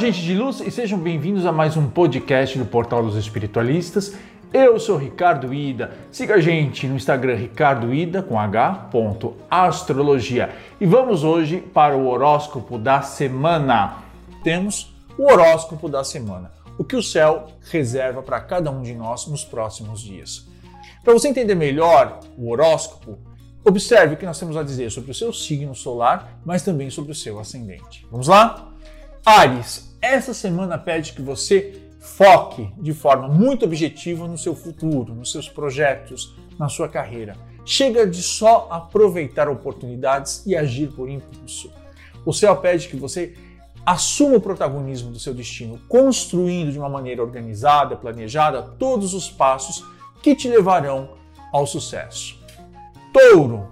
gente de luz, e sejam bem-vindos a mais um podcast do Portal dos Espiritualistas. Eu sou Ricardo Ida. Siga a gente no Instagram Ricardo Ida com H. Astrologia. E vamos hoje para o horóscopo da semana. Temos o horóscopo da semana. O que o céu reserva para cada um de nós nos próximos dias. Para você entender melhor o horóscopo, observe o que nós temos a dizer sobre o seu signo solar, mas também sobre o seu ascendente. Vamos lá? Ares, essa semana pede que você foque de forma muito objetiva no seu futuro, nos seus projetos, na sua carreira. Chega de só aproveitar oportunidades e agir por impulso. O céu pede que você assuma o protagonismo do seu destino, construindo de uma maneira organizada, planejada, todos os passos que te levarão ao sucesso. Touro,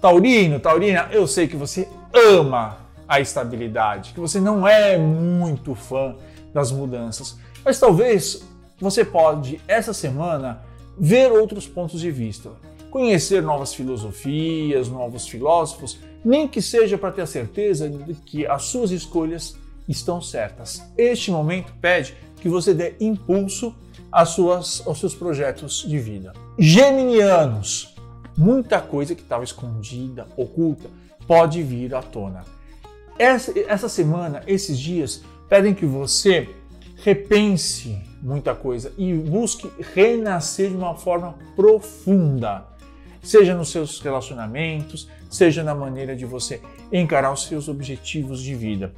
Taurino, Taurina, eu sei que você ama a estabilidade, que você não é muito fã das mudanças, mas talvez você pode essa semana ver outros pontos de vista, conhecer novas filosofias, novos filósofos, nem que seja para ter a certeza de que as suas escolhas estão certas. Este momento pede que você dê impulso às suas, aos seus projetos de vida. Geminianos, muita coisa que estava escondida, oculta, pode vir à tona. Essa, essa semana, esses dias, pedem que você repense muita coisa e busque renascer de uma forma profunda, seja nos seus relacionamentos, seja na maneira de você encarar os seus objetivos de vida.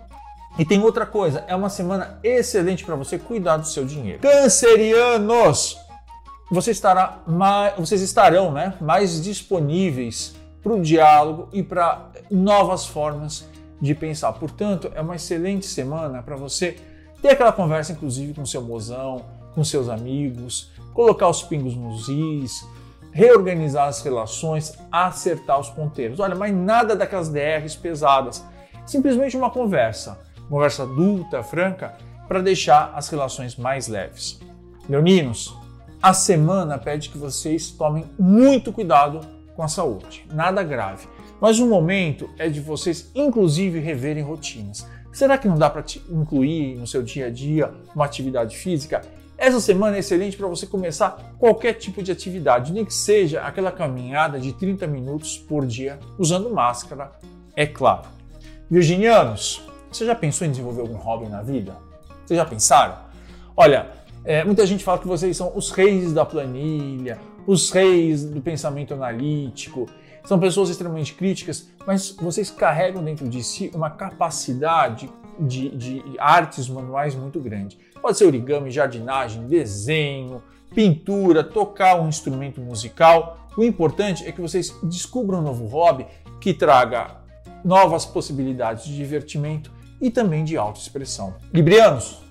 E tem outra coisa, é uma semana excelente para você cuidar do seu dinheiro. Cancerianos, você estará mais, vocês estarão né, mais disponíveis para o diálogo e para novas formas de pensar. Portanto, é uma excelente semana para você ter aquela conversa, inclusive, com seu mozão, com seus amigos, colocar os pingos nos is, reorganizar as relações, acertar os ponteiros. Olha, mas nada daquelas DRs pesadas. Simplesmente uma conversa, conversa adulta, franca, para deixar as relações mais leves. Leoninos, a semana pede que vocês tomem muito cuidado com a saúde. Nada grave. Mas o momento é de vocês, inclusive, reverem rotinas. Será que não dá para incluir no seu dia a dia uma atividade física? Essa semana é excelente para você começar qualquer tipo de atividade, nem que seja aquela caminhada de 30 minutos por dia, usando máscara, é claro. Virginianos, você já pensou em desenvolver algum hobby na vida? Vocês já pensaram? Olha, é, muita gente fala que vocês são os reis da planilha, os reis do pensamento analítico, são pessoas extremamente críticas, mas vocês carregam dentro de si uma capacidade de, de artes manuais muito grande. Pode ser origami, jardinagem, desenho, pintura, tocar um instrumento musical. O importante é que vocês descubram um novo hobby que traga novas possibilidades de divertimento e também de autoexpressão. Librianos,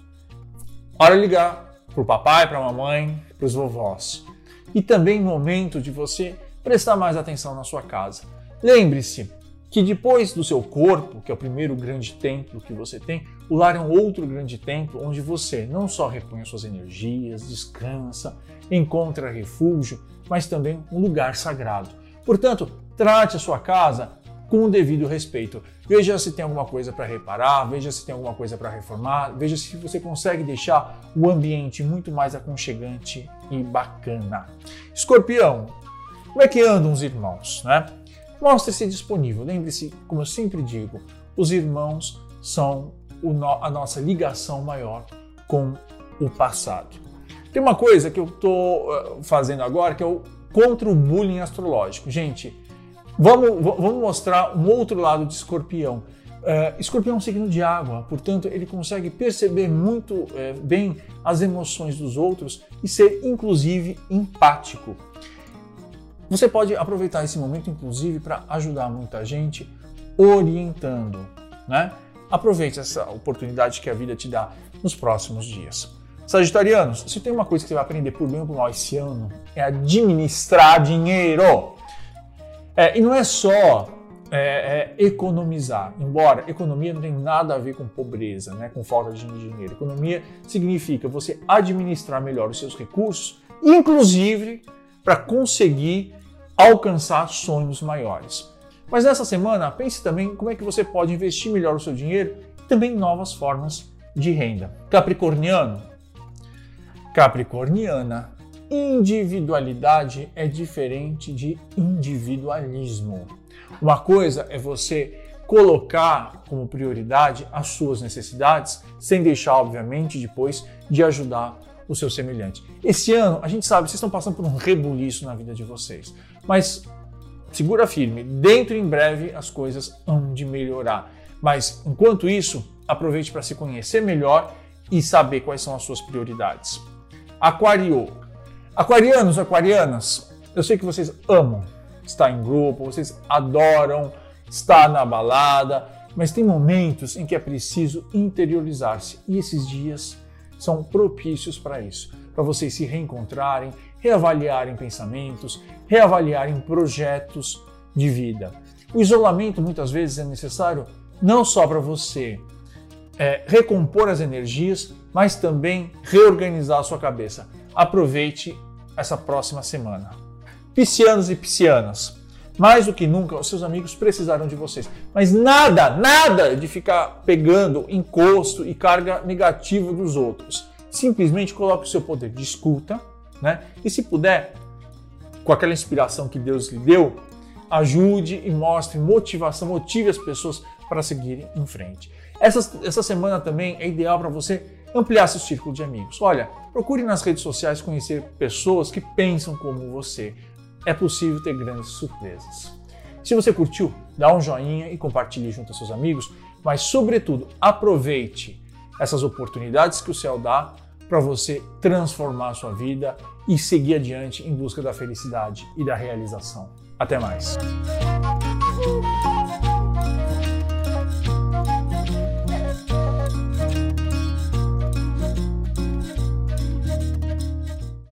hora de ligar para o papai, para a mamãe, para os vovós. E também momento de você prestar mais atenção na sua casa. Lembre-se que depois do seu corpo, que é o primeiro grande templo que você tem, o lar é um outro grande templo onde você não só repõe suas energias, descansa, encontra refúgio, mas também um lugar sagrado. Portanto, trate a sua casa com o devido respeito. Veja se tem alguma coisa para reparar, veja se tem alguma coisa para reformar, veja se você consegue deixar o ambiente muito mais aconchegante e bacana. Escorpião, como é que andam os irmãos, né? Mostre-se disponível. Lembre-se, como eu sempre digo, os irmãos são a nossa ligação maior com o passado. Tem uma coisa que eu estou eh, fazendo agora que é o contra o bullying astrológico. Gente, vamos, vamos mostrar um outro lado de escorpião. Uh, escorpião é um signo de água, portanto, ele consegue perceber muito uh, bem as emoções dos outros e ser, inclusive, empático. Você pode aproveitar esse momento, inclusive, para ajudar muita gente orientando, né? Aproveite essa oportunidade que a vida te dá nos próximos dias. Sagitarianos, se tem uma coisa que você vai aprender por bem ou por mal esse ano, é administrar dinheiro. É, e não é só é, é, economizar, embora economia não tem nada a ver com pobreza, né, com falta de dinheiro. Economia significa você administrar melhor os seus recursos, inclusive para conseguir alcançar sonhos maiores. Mas nessa semana, pense também como é que você pode investir melhor o seu dinheiro e também novas formas de renda. Capricorniano, Capricorniana, individualidade é diferente de individualismo. Uma coisa é você colocar como prioridade as suas necessidades, sem deixar, obviamente, depois de ajudar o seu semelhante. Esse ano, a gente sabe, vocês estão passando por um rebuliço na vida de vocês, mas segura firme, dentro em breve as coisas hão de melhorar. Mas enquanto isso, aproveite para se conhecer melhor e saber quais são as suas prioridades. Aquario. Aquarianos, aquarianas, eu sei que vocês amam estar em grupo, vocês adoram estar na balada, mas tem momentos em que é preciso interiorizar-se e esses dias são propícios para isso, para vocês se reencontrarem, reavaliarem pensamentos, reavaliarem projetos de vida. O isolamento muitas vezes é necessário não só para você é, recompor as energias, mas também reorganizar a sua cabeça. Aproveite essa próxima semana. Piscianos e piscianas, mais do que nunca, os seus amigos precisarão de vocês. Mas nada, nada de ficar pegando encosto e carga negativa dos outros. Simplesmente coloque o seu poder de escuta, né? E se puder, com aquela inspiração que Deus lhe deu, ajude e mostre motivação, motive as pessoas para seguirem em frente. Essa, essa semana também é ideal para você ampliar seu círculo de amigos. Olha, procure nas redes sociais conhecer pessoas que pensam como você, é possível ter grandes surpresas. Se você curtiu, dá um joinha e compartilhe junto aos seus amigos, mas sobretudo aproveite essas oportunidades que o céu dá para você transformar a sua vida e seguir adiante em busca da felicidade e da realização. Até mais.